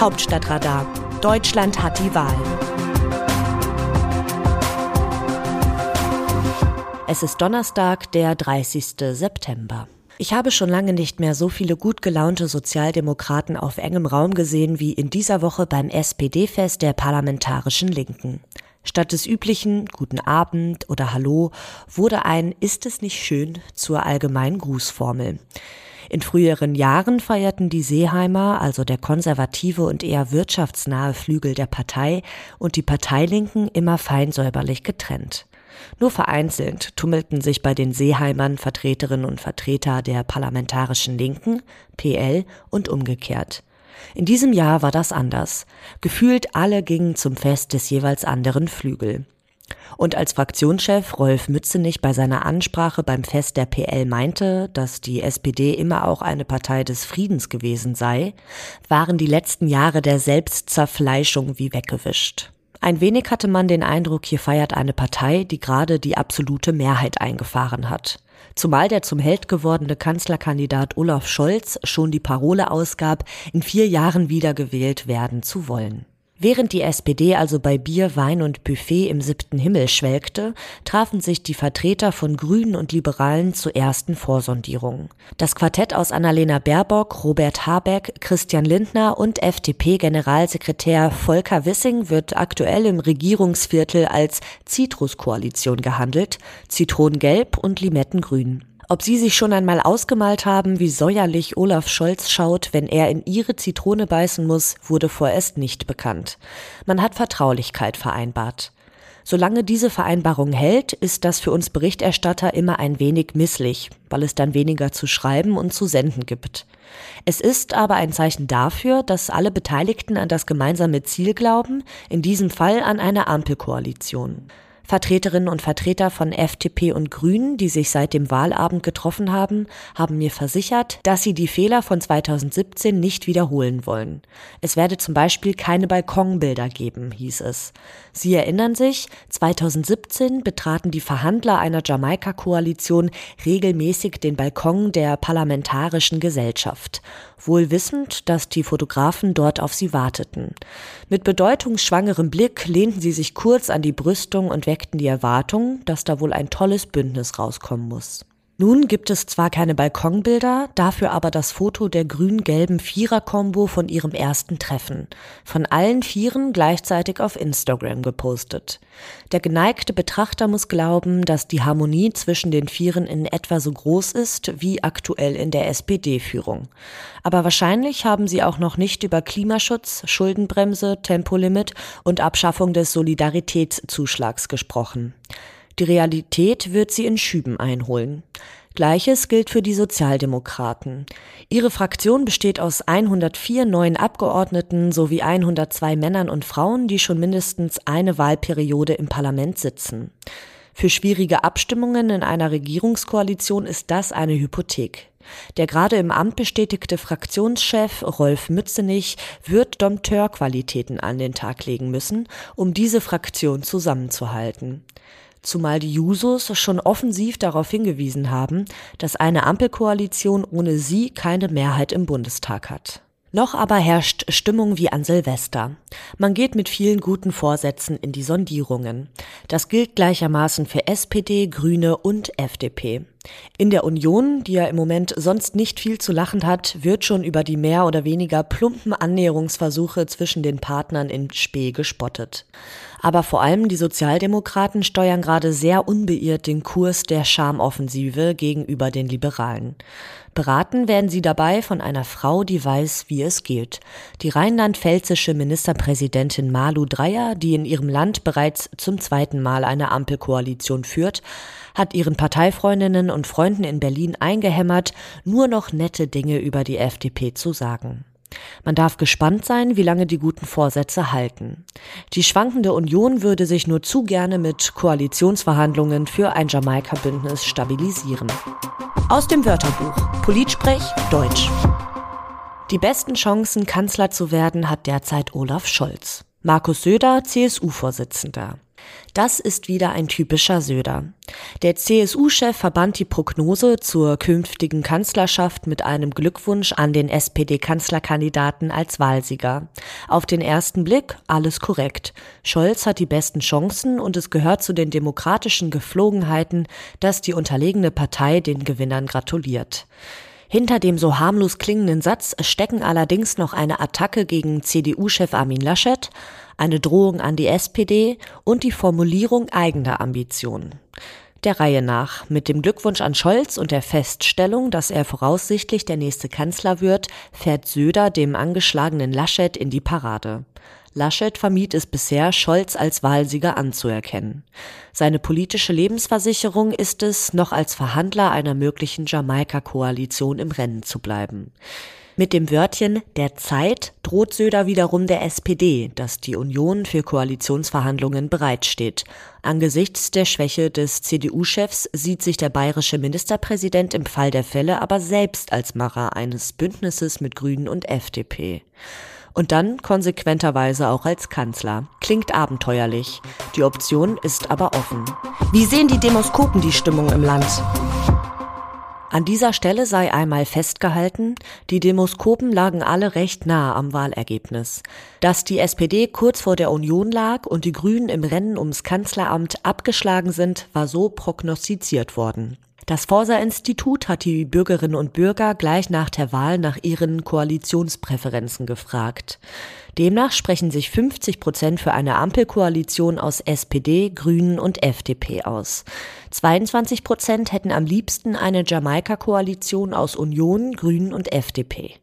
Hauptstadtradar. Deutschland hat die Wahl. Es ist Donnerstag, der 30. September. Ich habe schon lange nicht mehr so viele gut gelaunte Sozialdemokraten auf engem Raum gesehen wie in dieser Woche beim SPD-Fest der Parlamentarischen Linken. Statt des üblichen Guten Abend oder Hallo wurde ein Ist es nicht schön zur allgemeinen Grußformel. In früheren Jahren feierten die Seeheimer, also der konservative und eher wirtschaftsnahe Flügel der Partei, und die Parteilinken immer fein säuberlich getrennt. Nur vereinzelt tummelten sich bei den Seeheimern Vertreterinnen und Vertreter der parlamentarischen Linken, PL und umgekehrt. In diesem Jahr war das anders. Gefühlt alle gingen zum Fest des jeweils anderen Flügel. Und als Fraktionschef Rolf Mützenich bei seiner Ansprache beim Fest der PL meinte, dass die SPD immer auch eine Partei des Friedens gewesen sei, waren die letzten Jahre der Selbstzerfleischung wie weggewischt. Ein wenig hatte man den Eindruck, hier feiert eine Partei, die gerade die absolute Mehrheit eingefahren hat. Zumal der zum Held gewordene Kanzlerkandidat Olaf Scholz schon die Parole ausgab, in vier Jahren wiedergewählt werden zu wollen. Während die SPD also bei Bier, Wein und Buffet im siebten Himmel schwelgte, trafen sich die Vertreter von Grünen und Liberalen zur ersten Vorsondierung. Das Quartett aus Annalena Baerbock, Robert Habeck, Christian Lindner und FDP-Generalsekretär Volker Wissing wird aktuell im Regierungsviertel als Zitruskoalition gehandelt, Zitronengelb und Limettengrün. Ob Sie sich schon einmal ausgemalt haben, wie säuerlich Olaf Scholz schaut, wenn er in Ihre Zitrone beißen muss, wurde vorerst nicht bekannt. Man hat Vertraulichkeit vereinbart. Solange diese Vereinbarung hält, ist das für uns Berichterstatter immer ein wenig misslich, weil es dann weniger zu schreiben und zu senden gibt. Es ist aber ein Zeichen dafür, dass alle Beteiligten an das gemeinsame Ziel glauben, in diesem Fall an eine Ampelkoalition. Vertreterinnen und Vertreter von FDP und Grünen, die sich seit dem Wahlabend getroffen haben, haben mir versichert, dass sie die Fehler von 2017 nicht wiederholen wollen. Es werde zum Beispiel keine Balkonbilder geben, hieß es. Sie erinnern sich, 2017 betraten die Verhandler einer Jamaika-Koalition regelmäßig den Balkon der Parlamentarischen Gesellschaft, wohl wissend, dass die Fotografen dort auf sie warteten. Mit bedeutungsschwangerem Blick lehnten sie sich kurz an die Brüstung und weckten die Erwartung, dass da wohl ein tolles Bündnis rauskommen muss. Nun gibt es zwar keine Balkonbilder, dafür aber das Foto der grün-gelben Vierer-Kombo von ihrem ersten Treffen. Von allen Vieren gleichzeitig auf Instagram gepostet. Der geneigte Betrachter muss glauben, dass die Harmonie zwischen den Vieren in etwa so groß ist wie aktuell in der SPD-Führung. Aber wahrscheinlich haben sie auch noch nicht über Klimaschutz, Schuldenbremse, Tempolimit und Abschaffung des Solidaritätszuschlags gesprochen. Die Realität wird sie in Schüben einholen. Gleiches gilt für die Sozialdemokraten. Ihre Fraktion besteht aus 104 neuen Abgeordneten sowie 102 Männern und Frauen, die schon mindestens eine Wahlperiode im Parlament sitzen. Für schwierige Abstimmungen in einer Regierungskoalition ist das eine Hypothek. Der gerade im Amt bestätigte Fraktionschef Rolf Mützenich wird Dompteurqualitäten an den Tag legen müssen, um diese Fraktion zusammenzuhalten zumal die Jusos schon offensiv darauf hingewiesen haben, dass eine Ampelkoalition ohne sie keine Mehrheit im Bundestag hat. Noch aber herrscht Stimmung wie an Silvester. Man geht mit vielen guten Vorsätzen in die Sondierungen. Das gilt gleichermaßen für SPD, Grüne und FDP. In der Union, die ja im Moment sonst nicht viel zu lachen hat, wird schon über die mehr oder weniger plumpen Annäherungsversuche zwischen den Partnern in Spee gespottet. Aber vor allem die Sozialdemokraten steuern gerade sehr unbeirrt den Kurs der Schamoffensive gegenüber den Liberalen. Beraten werden sie dabei von einer Frau, die weiß, wie es geht. Die rheinland-pfälzische Ministerpräsidentin Malu Dreyer, die in ihrem Land bereits zum zweiten Mal eine Ampelkoalition führt, hat ihren Parteifreundinnen und Freunden in Berlin eingehämmert, nur noch nette Dinge über die FDP zu sagen. Man darf gespannt sein, wie lange die guten Vorsätze halten. Die schwankende Union würde sich nur zu gerne mit Koalitionsverhandlungen für ein Jamaika-Bündnis stabilisieren. Aus dem Wörterbuch Politsprech Deutsch. Die besten Chancen, Kanzler zu werden, hat derzeit Olaf Scholz. Markus Söder, CSU-Vorsitzender. Das ist wieder ein typischer Söder. Der CSU-Chef verband die Prognose zur künftigen Kanzlerschaft mit einem Glückwunsch an den SPD-Kanzlerkandidaten als Wahlsieger. Auf den ersten Blick alles korrekt. Scholz hat die besten Chancen und es gehört zu den demokratischen Geflogenheiten, dass die unterlegene Partei den Gewinnern gratuliert. Hinter dem so harmlos klingenden Satz stecken allerdings noch eine Attacke gegen CDU-Chef Armin Laschet, eine Drohung an die SPD und die Formulierung eigener Ambitionen. Der Reihe nach. Mit dem Glückwunsch an Scholz und der Feststellung, dass er voraussichtlich der nächste Kanzler wird, fährt Söder dem angeschlagenen Laschet in die Parade. Laschet vermied es bisher, Scholz als Wahlsieger anzuerkennen. Seine politische Lebensversicherung ist es, noch als Verhandler einer möglichen Jamaika-Koalition im Rennen zu bleiben. Mit dem Wörtchen der Zeit droht Söder wiederum der SPD, dass die Union für Koalitionsverhandlungen bereitsteht. Angesichts der Schwäche des CDU-Chefs sieht sich der bayerische Ministerpräsident im Fall der Fälle aber selbst als Macher eines Bündnisses mit Grünen und FDP und dann konsequenterweise auch als Kanzler. Klingt abenteuerlich. Die Option ist aber offen. Wie sehen die Demoskopen die Stimmung im Land? An dieser Stelle sei einmal festgehalten, die Demoskopen lagen alle recht nah am Wahlergebnis. Dass die SPD kurz vor der Union lag und die Grünen im Rennen ums Kanzleramt abgeschlagen sind, war so prognostiziert worden. Das Forsa-Institut hat die Bürgerinnen und Bürger gleich nach der Wahl nach ihren Koalitionspräferenzen gefragt. Demnach sprechen sich 50 Prozent für eine Ampelkoalition aus SPD, Grünen und FDP aus. 22 Prozent hätten am liebsten eine Jamaika-Koalition aus Union, Grünen und FDP.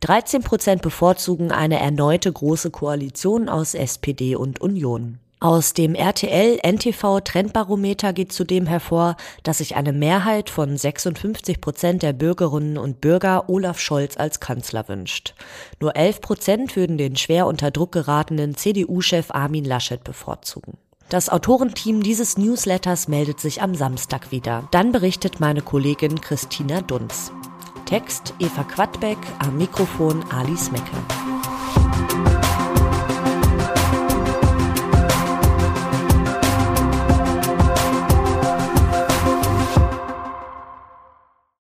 13 Prozent bevorzugen eine erneute große Koalition aus SPD und Union. Aus dem RTL-NTV-Trendbarometer geht zudem hervor, dass sich eine Mehrheit von 56 Prozent der Bürgerinnen und Bürger Olaf Scholz als Kanzler wünscht. Nur 11 Prozent würden den schwer unter Druck geratenen CDU-Chef Armin Laschet bevorzugen. Das Autorenteam dieses Newsletters meldet sich am Samstag wieder. Dann berichtet meine Kollegin Christina Dunz. Text Eva Quadbeck, am Mikrofon Alice Mecke.